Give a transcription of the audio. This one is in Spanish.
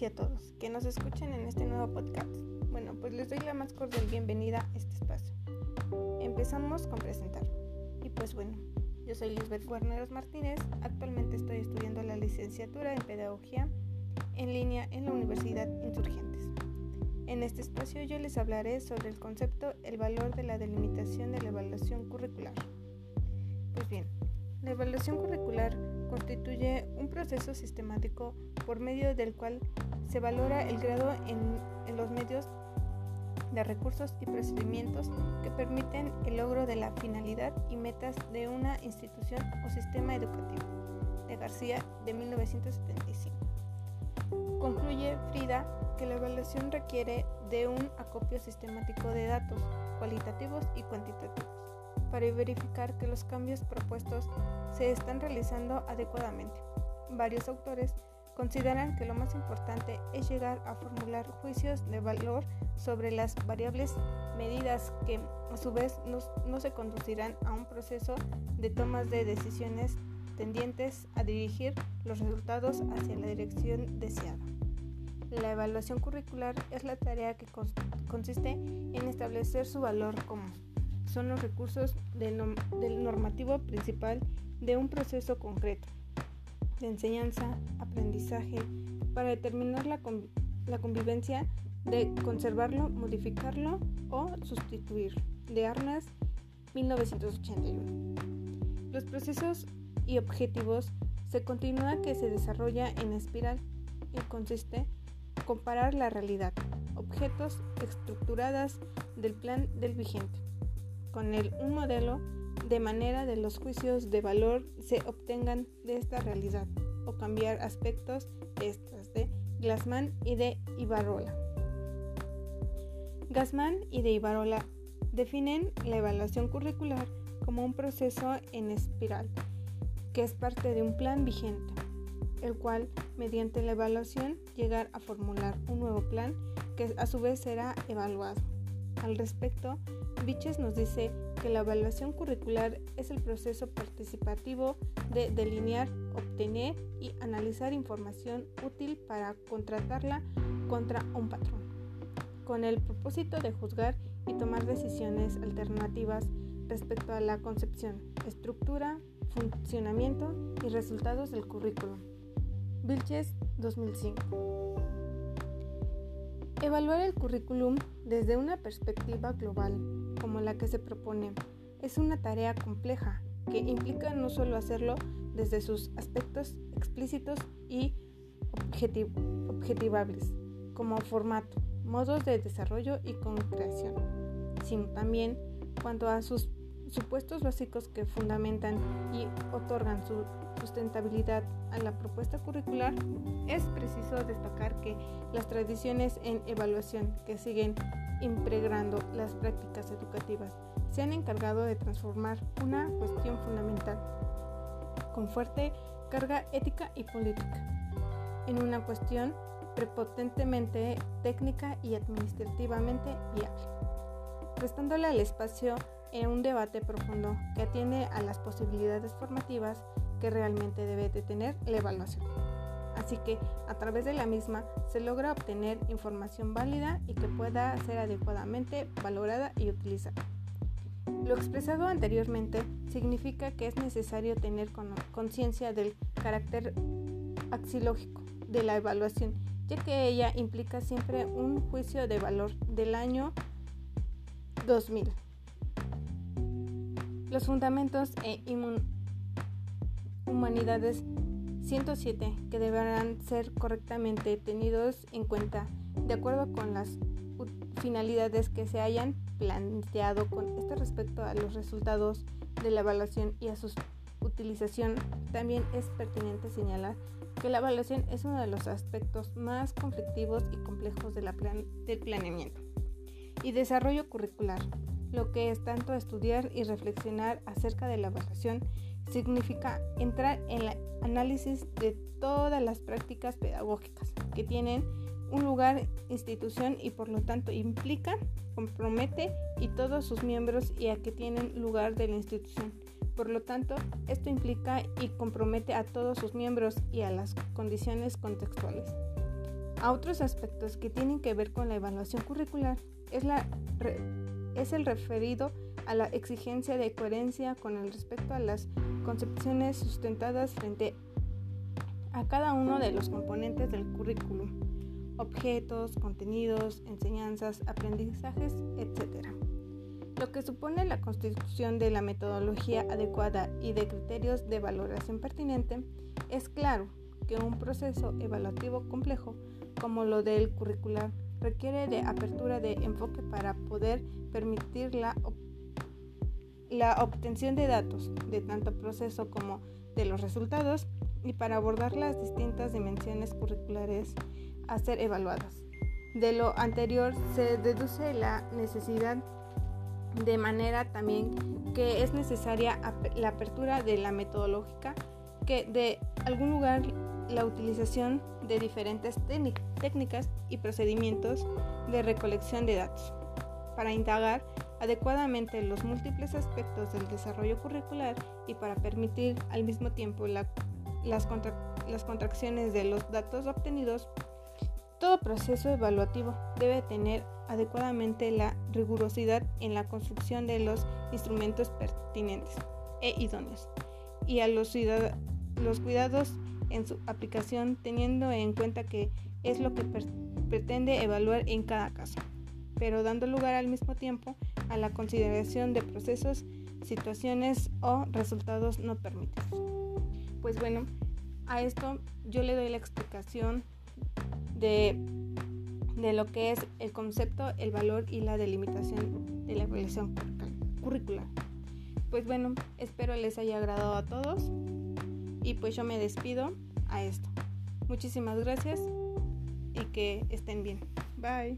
y a todos que nos escuchen en este nuevo podcast. Bueno, pues les doy la más cordial bienvenida a este espacio. Empezamos con presentar. Y pues bueno, yo soy Lisbeth Guarneros Martínez. Actualmente estoy estudiando la licenciatura en Pedagogía en línea en la Universidad Insurgentes. En este espacio yo les hablaré sobre el concepto el valor de la delimitación de la evaluación curricular. Pues bien, la evaluación curricular constituye un proceso sistemático por medio del cual se valora el grado en, los medios de recursos y procedimientos que permiten el logro de la finalidad y metas de una institución o sistema educativo, de García de 1975. Concluye Frida que la evaluación requiere de un acopio sistemático de datos cualitativos y cuantitativos para verificar que los cambios propuestos se están realizando adecuadamente. Varios autores consideran que lo más importante es llegar a formular juicios de valor sobre las variables medidas que a su vez no, se conducirán a un proceso de tomas de decisiones tendientes a dirigir los resultados hacia la dirección deseada. La evaluación curricular es la tarea que consiste en establecer su valor común son los recursos del, normativo principal de un proceso concreto de enseñanza, aprendizaje, para determinar la, la convivencia de conservarlo, modificarlo o sustituir. De Arnas, 1981. Los procesos y objetivos se continúa que se desarrolla en espiral y consiste comparar la realidad, objetos estructuradas del plan del vigente con el, un modelo de manera de los juicios de valor se obtengan de esta realidad o cambiar aspectos de estas de Glassman y de Ibarola. Gassman y de Ibarola definen la evaluación curricular como un proceso en espiral que es parte de un plan vigente, el cual mediante la evaluación llegar a formular un nuevo plan que a su vez será evaluado. Al respecto, Biches nos dice que la evaluación curricular es el proceso participativo de delinear, obtener y analizar información útil para contratarla contra un patrón, con el propósito de juzgar y tomar decisiones alternativas respecto a la concepción, estructura, funcionamiento y resultados del currículum. Vilches 2005 Evaluar el currículum desde una perspectiva global, como la que se propone, es una tarea compleja que implica no solo hacerlo desde sus aspectos explícitos y objetivables, como formato, modos de desarrollo y concreción, sino también cuanto a sus supuestos básicos que fundamentan y otorgan su sustentabilidad a la propuesta curricular, es preciso destacar que las tradiciones en evaluación que siguen impregnando las prácticas educativas se han encargado de transformar una cuestión fundamental con fuerte carga ética y política en una cuestión prepotentemente técnica y administrativamente viable, prestándole al espacio en un debate profundo que atiende a las posibilidades formativas que realmente debe de tener la evaluación. Así que a través de la misma se logra obtener información válida y que pueda ser adecuadamente valorada y utilizada. Lo expresado anteriormente significa que es necesario tener conciencia del carácter axilógico de la evaluación, ya que ella implica siempre un juicio de valor del año 2000. Los fundamentos e humanidades 107 que deberán ser correctamente tenidos en cuenta de acuerdo con las finalidades que se hayan planteado con este respecto a los resultados de la evaluación y a su utilización. También es pertinente señalar que la evaluación es uno de los aspectos más conflictivos y complejos de la del planeamiento y desarrollo curricular lo que es tanto estudiar y reflexionar acerca de la evaluación significa entrar en el análisis de todas las prácticas pedagógicas que tienen un lugar, institución y por lo tanto implica, compromete y todos sus miembros y a que tienen lugar de la institución. Por lo tanto, esto implica y compromete a todos sus miembros y a las condiciones contextuales. A otros aspectos que tienen que ver con la evaluación curricular es, la, es el referido a la exigencia de coherencia con el respecto a las concepciones sustentadas frente a cada uno de los componentes del currículum, objetos, contenidos, enseñanzas, aprendizajes, etc. Lo que supone la constitución de la metodología adecuada y de criterios de valoración pertinente, es claro que un proceso evaluativo complejo como lo del curricular requiere de apertura de enfoque para poder permitir la, la obtención de datos de tanto proceso como de los resultados y para abordar las distintas dimensiones curriculares a ser evaluadas. De lo anterior se deduce la necesidad de manera también que es necesaria la apertura de la metodológica que de algún lugar la utilización de diferentes técnicas y procedimientos de recolección de datos para indagar adecuadamente los múltiples aspectos del desarrollo curricular y para permitir al mismo tiempo las, las contracciones de los datos obtenidos. Todo proceso evaluativo debe tener adecuadamente la rigurosidad en la construcción de los instrumentos pertinentes e idóneos y a los, los cuidados en su aplicación teniendo en cuenta que es lo que pretende evaluar en cada caso, pero dando lugar al mismo tiempo a la consideración de procesos, situaciones o resultados no permitidos. Pues bueno, a esto yo le doy la explicación de, de lo que es el concepto, el valor y la delimitación de la evaluación curricular. Pues bueno, espero les haya agradado a todos. Y pues yo me despido a esto. Muchísimas gracias y que estén bien. Bye.